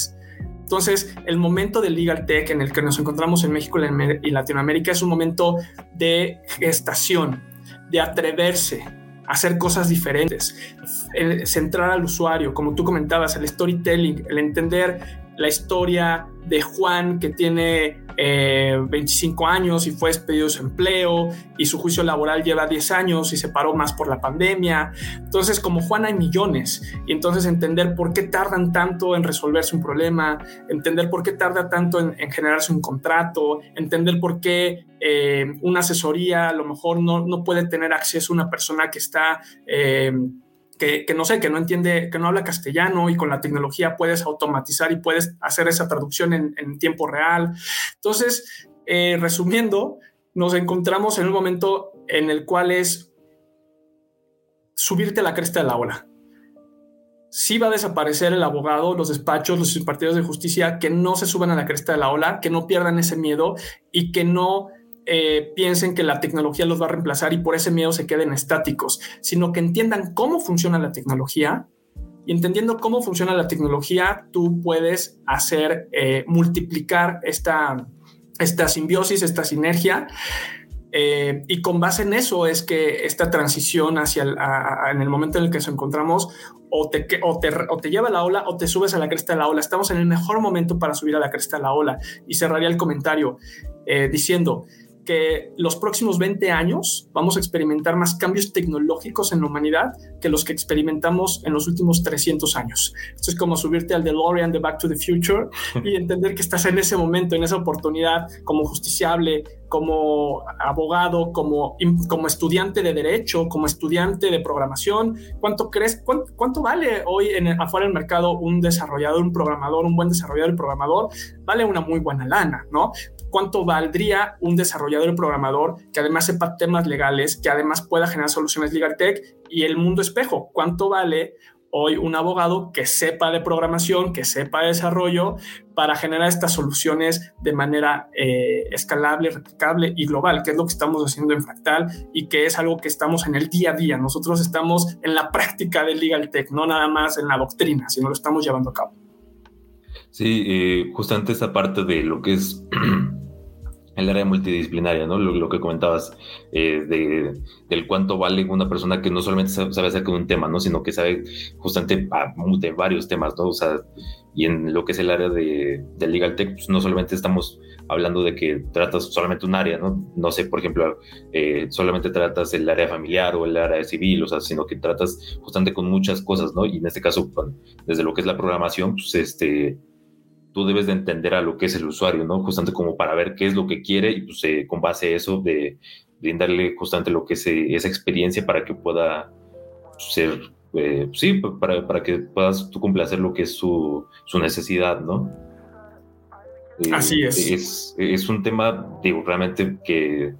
Entonces, el momento del legal tech en el que nos encontramos en México y Latinoamérica es un momento de gestación, de atreverse, hacer cosas diferentes, centrar al usuario, como tú comentabas, el storytelling, el entender la historia de Juan que tiene 25 eh, años y fue despedido de su empleo y su juicio laboral lleva 10 años y se paró más por la pandemia. Entonces, como Juan hay millones y entonces entender por qué tardan tanto en resolverse un problema, entender por qué tarda tanto en, generarse un contrato, entender por qué eh, una asesoría a lo mejor no, no, puede tener acceso a una persona que está... Eh, que, no sé, que no entiende, que no habla castellano y con la tecnología puedes automatizar y puedes hacer esa traducción en, tiempo real. Entonces, eh, resumiendo, nos encontramos en un momento en el cual es subirte a la cresta de la ola. Sí va a desaparecer el abogado, los despachos, los partidos de justicia, que no se suban a la cresta de la ola, que no pierdan ese miedo y que no eh, piensen que la tecnología los va a reemplazar y por ese miedo se queden estáticos, sino que entiendan cómo funciona la tecnología y entendiendo cómo funciona la tecnología, tú puedes hacer eh, multiplicar esta, esta simbiosis, esta sinergia Eh, y con base en eso es que esta transición hacia el, en el momento en el que nos encontramos o te, o, te, o te lleva a la ola o te subes a la cresta de la ola. Estamos en el mejor momento para subir a la cresta de la ola. Y cerraría el comentario eh, diciendo, que los próximos 20 años vamos a experimentar más cambios tecnológicos en la humanidad que los que experimentamos en los últimos 300 años. Esto es como subirte al DeLorean de Back to the Future y entender que estás en ese momento, en esa oportunidad, como justiciable, como abogado, como, como estudiante de derecho, como estudiante de programación. ¿Cuánto crees? ¿Cuánto, vale hoy en afuera del mercado un desarrollador, un programador, un buen desarrollador y programador? Vale una muy buena lana, ¿no? Cuánto valdría un desarrollador y programador que además sepa temas legales, que además pueda generar soluciones legal tech y el mundo espejo. ¿Cuánto vale hoy un abogado que sepa de programación, que sepa de desarrollo para generar estas soluciones de manera eh, escalable, replicable y global, que es lo que estamos haciendo en Fractal y que es algo que estamos en el día a día. Nosotros estamos en la práctica del legal tech, no nada más en la doctrina, sino lo estamos llevando a cabo. Sí, eh, justamente esa parte de lo que es el área multidisciplinaria, ¿no? Lo, que comentabas eh, de, del cuánto vale una persona que no solamente sabe acerca de un tema, ¿no? Sino que sabe justamente de varios temas, ¿no? O sea, y en lo que es el área de, Legal Tech, pues no solamente estamos hablando de que tratas solamente un área, ¿no? No sé, por ejemplo, eh, solamente tratas el área familiar o el área civil, o sea, sino que tratas justamente con muchas cosas, ¿no? Y en este caso, desde lo que es la programación, pues este tú debes de entender a lo que es el usuario, ¿no? Justamente como para ver qué es lo que quiere y pues eh, con base a eso de, darle justamente lo que es eh, esa experiencia para que pueda ser, eh, sí, para, para, que puedas tú complacer lo que es su, su necesidad, ¿no? Así es. es. es. un tema, digo, realmente que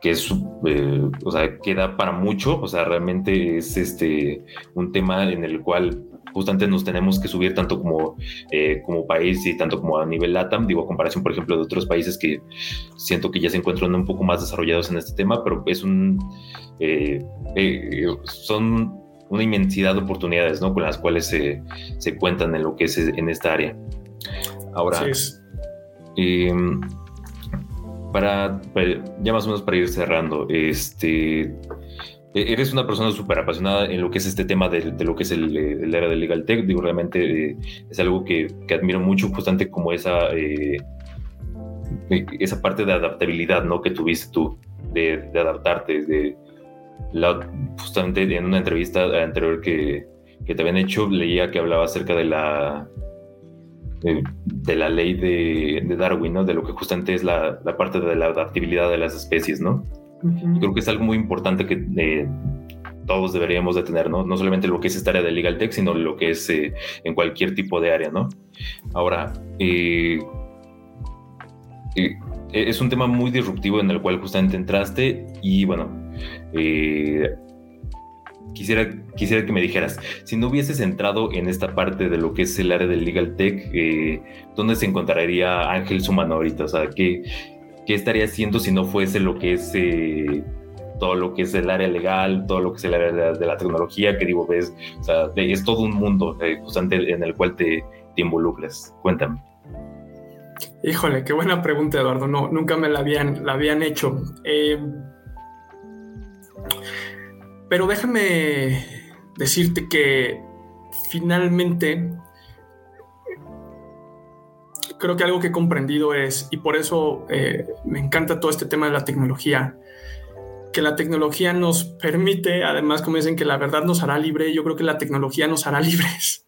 que es, o sea, queda para mucho, o sea, realmente es este un tema en el cual justamente nos tenemos que subir tanto como, eh, como país y tanto como a nivel LATAM, digo, a comparación, por ejemplo, de otros países que siento que ya se encuentran un poco más desarrollados en este tema, pero es un, eh, eh, son una inmensidad de oportunidades, ¿no? Con las cuales se, se cuentan en lo que es en esta área. Ahora, em, para, ya más o menos para ir cerrando, este eres una persona súper apasionada en lo que es este tema de, lo que es el, el, área del legal tech. Digo, realmente eh, es algo que, que, admiro mucho, justamente como esa, eh, esa parte de adaptabilidad ¿no? que tuviste tú, de, adaptarte. De justamente en una entrevista anterior que, que, te habían hecho, leía que hablaba acerca de la, de, la ley de, Darwin, ¿no? de lo que justamente es la, la parte de la adaptabilidad de las especies. ¿no? Creo que es algo muy importante que eh, todos deberíamos de tener, ¿no? No solamente lo que es esta área de Legal Tech, sino lo que es eh, en cualquier tipo de área, ¿no? Ahora, eh, es un tema muy disruptivo en el cual justamente entraste y bueno, quisiera, quisiera que me dijeras, si no hubieses entrado en esta parte de lo que es el área del Legal Tech, ¿dónde se encontraría Ángel Sumano ahorita? O sea, ¿qué, qué estaría haciendo si no fuese lo que es eh, todo lo que es el área legal, todo lo que es el área de la, tecnología, que digo, ves, es todo un mundo eh, en el cual te, involucras. Cuéntame. Híjole, qué buena pregunta, Eduardo. No, nunca me la habían, la habían hecho. Eh, pero déjame decirte que finalmente creo que algo que he comprendido es, y por eso eh, me encanta todo este tema de la tecnología, que la tecnología nos permite, además, como dicen, que la verdad nos hará libre, yo creo que la tecnología nos hará libres,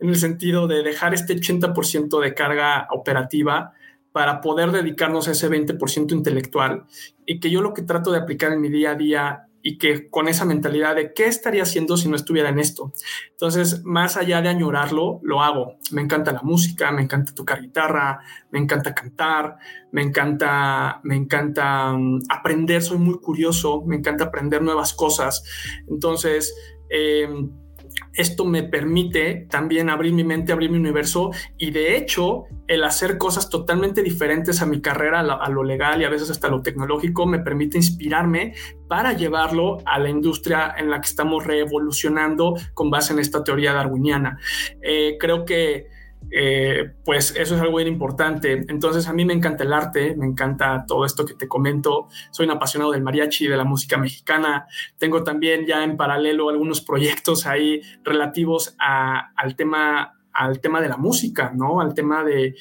en el sentido de dejar este 80% de carga operativa para poder dedicarnos a ese 20% intelectual y que yo lo que trato de aplicar en mi día a día y que con esa mentalidad de qué estaría haciendo si no estuviera en esto. Entonces, más allá de añorarlo, lo hago. Me encanta la música, me encanta tocar guitarra, me encanta cantar, me encanta, me encanta mm, aprender, soy muy curioso, me encanta aprender nuevas cosas. Entonces, eh, esto me permite también abrir mi mente, abrir mi universo y de hecho el hacer cosas totalmente diferentes a mi carrera, a lo, legal y a veces hasta lo tecnológico me permite inspirarme para llevarlo a la industria en la que estamos revolucionando con base en esta teoría darwiniana. Eh, creo que eh, pues eso es algo bien importante. Entonces a mí me encanta el arte, me encanta todo esto que te comento. Soy un apasionado del mariachi, de la música mexicana. Tengo también ya en paralelo algunos proyectos ahí relativos al tema al tema de la música, ¿no? Al tema de,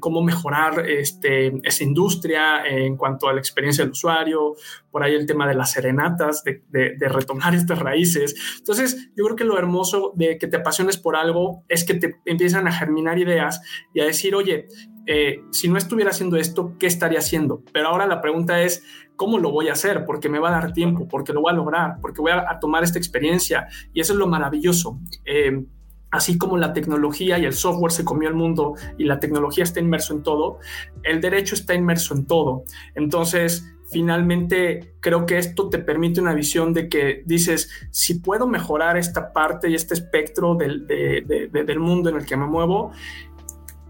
cómo mejorar este, esa industria en cuanto a la experiencia del usuario, por ahí el tema de las serenatas, de, retomar estas raíces. Entonces, yo creo que lo hermoso de que te apasiones por algo es que te empiezan a germinar ideas y a decir, oye, eh, si no estuviera haciendo esto, ¿qué estaría haciendo? Pero ahora la pregunta es, ¿cómo lo voy a hacer? Porque me va a dar tiempo, porque lo voy a lograr, porque voy a, tomar esta experiencia. Y eso es lo maravilloso. Eh, así como la tecnología y el software se comió el mundo y la tecnología está inmerso en todo, el derecho está inmerso en todo. Entonces, finalmente creo que esto te permite una visión de que dices, si puedo mejorar esta parte y este espectro del, del mundo en el que me muevo,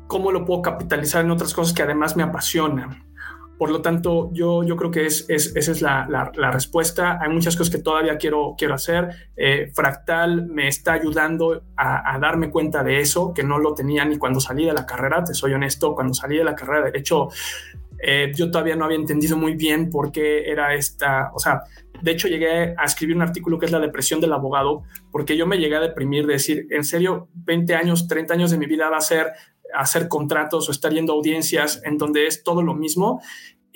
¿cómo lo puedo capitalizar en otras cosas que además me apasionan? Por lo tanto, yo, yo creo que es, esa es la, la, respuesta. Hay muchas cosas que todavía quiero, quiero hacer. Eh, Fractal me está ayudando a, darme cuenta de eso, que no lo tenía ni cuando salí de la carrera, te soy honesto, cuando salí de la carrera de hecho, eh, yo todavía no había entendido muy bien por qué era esta, o sea, de hecho llegué a escribir un artículo que es la depresión del abogado, porque yo me llegué a deprimir, de decir, en serio, 20 años, 30 años de mi vida va a ser hacer contratos o estar yendo audiencias en donde es todo lo mismo.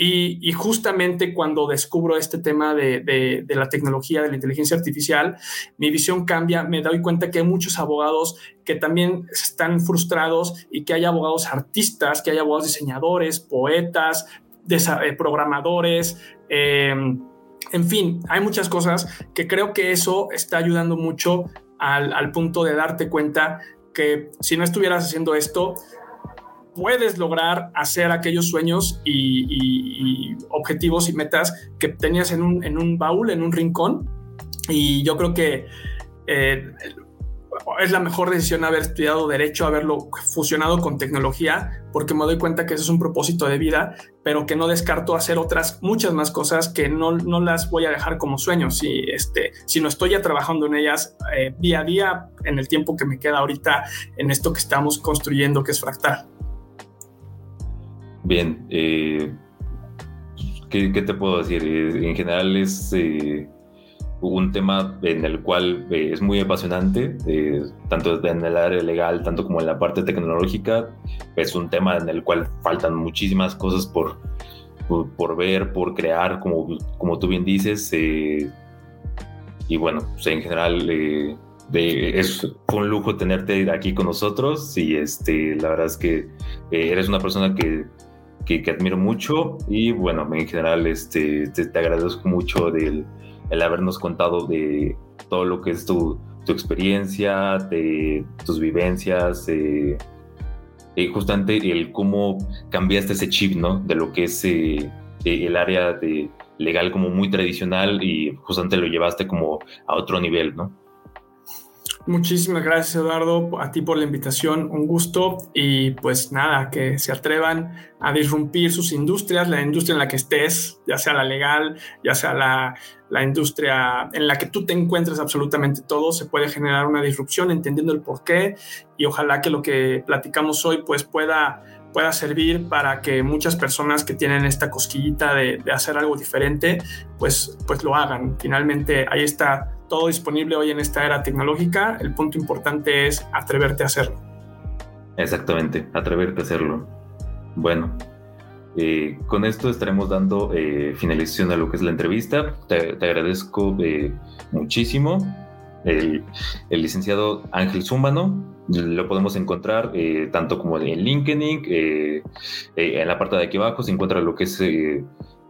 Y, justamente cuando descubro este tema de, la tecnología, de la inteligencia artificial, mi visión cambia, me doy cuenta que hay muchos abogados que también están frustrados y que hay abogados artistas, que hay abogados diseñadores, poetas, eh, programadores. Em, en fin, hay muchas cosas que creo que eso está ayudando mucho al punto de darte cuenta si no estuvieras haciendo esto, puedes lograr hacer aquellos sueños y, objetivos y metas que tenías en un, en un, baúl, en un rincón. Y yo creo que eh, es la mejor decisión haber estudiado derecho, haberlo fusionado con tecnología, porque me doy cuenta que eso es un propósito de vida, pero que no descarto hacer otras muchas más cosas que no, no las voy a dejar como sueños. Si, este, si no estoy ya trabajando en ellas eh, día a día, en el tiempo que me queda ahorita en esto que estamos construyendo, que es fractal. Bien, eh, ¿qué, te puedo decir? Eh, en general es un tema en el cual eh, es muy apasionante, eh, tanto en el área legal, tanto como en la parte tecnológica. Es un tema en el cual faltan muchísimas cosas por, por, ver, por crear, como, como tú bien dices. Eh, y bueno, pues, en general es un lujo tenerte aquí con nosotros y este, la verdad es que eres una persona que, que, admiro mucho y bueno, en general este, te agradezco mucho del el habernos contado de todo lo que es tu, experiencia, de tus vivencias, y justamente el cómo cambiaste ese chip, ¿no? De lo que es eh, el área de legal como muy tradicional y justamente lo llevaste como a otro nivel, ¿no? Muchísimas gracias Eduardo, a ti por la invitación, un gusto. Y pues nada, que se atrevan a disrumpir sus industrias, la industria en la que estés, ya sea la legal, ya sea la, la industria en la que tú te encuentres absolutamente todo, se puede generar una disrupción entendiendo el por qué. Y ojalá que lo que platicamos hoy pues pueda pueda servir para que muchas personas que tienen esta cosquillita de, de, hacer algo diferente, pues, pues lo hagan. Finalmente, ahí está todo disponible hoy en esta era tecnológica. El punto importante es atreverte a hacerlo. Exactamente, atreverte a hacerlo. Bueno, eh, con esto estaremos dando eh, finalización a lo que es la entrevista. Te, agradezco eh, muchísimo. El, licenciado Ángel Zúmbano lo podemos encontrar tanto como en LinkedIn, en la parte de aquí abajo se encuentra lo que es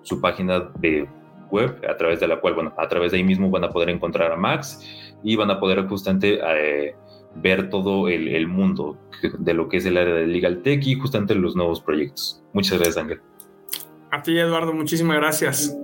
su página de web a través de la cual, bueno, a través de ahí mismo van a poder encontrar a Max y van a poder justamente eh, ver todo el, mundo de lo que es el área de Legal Tech y justamente los nuevos proyectos. Muchas gracias, Ángel. A ti, Eduardo, muchísimas gracias.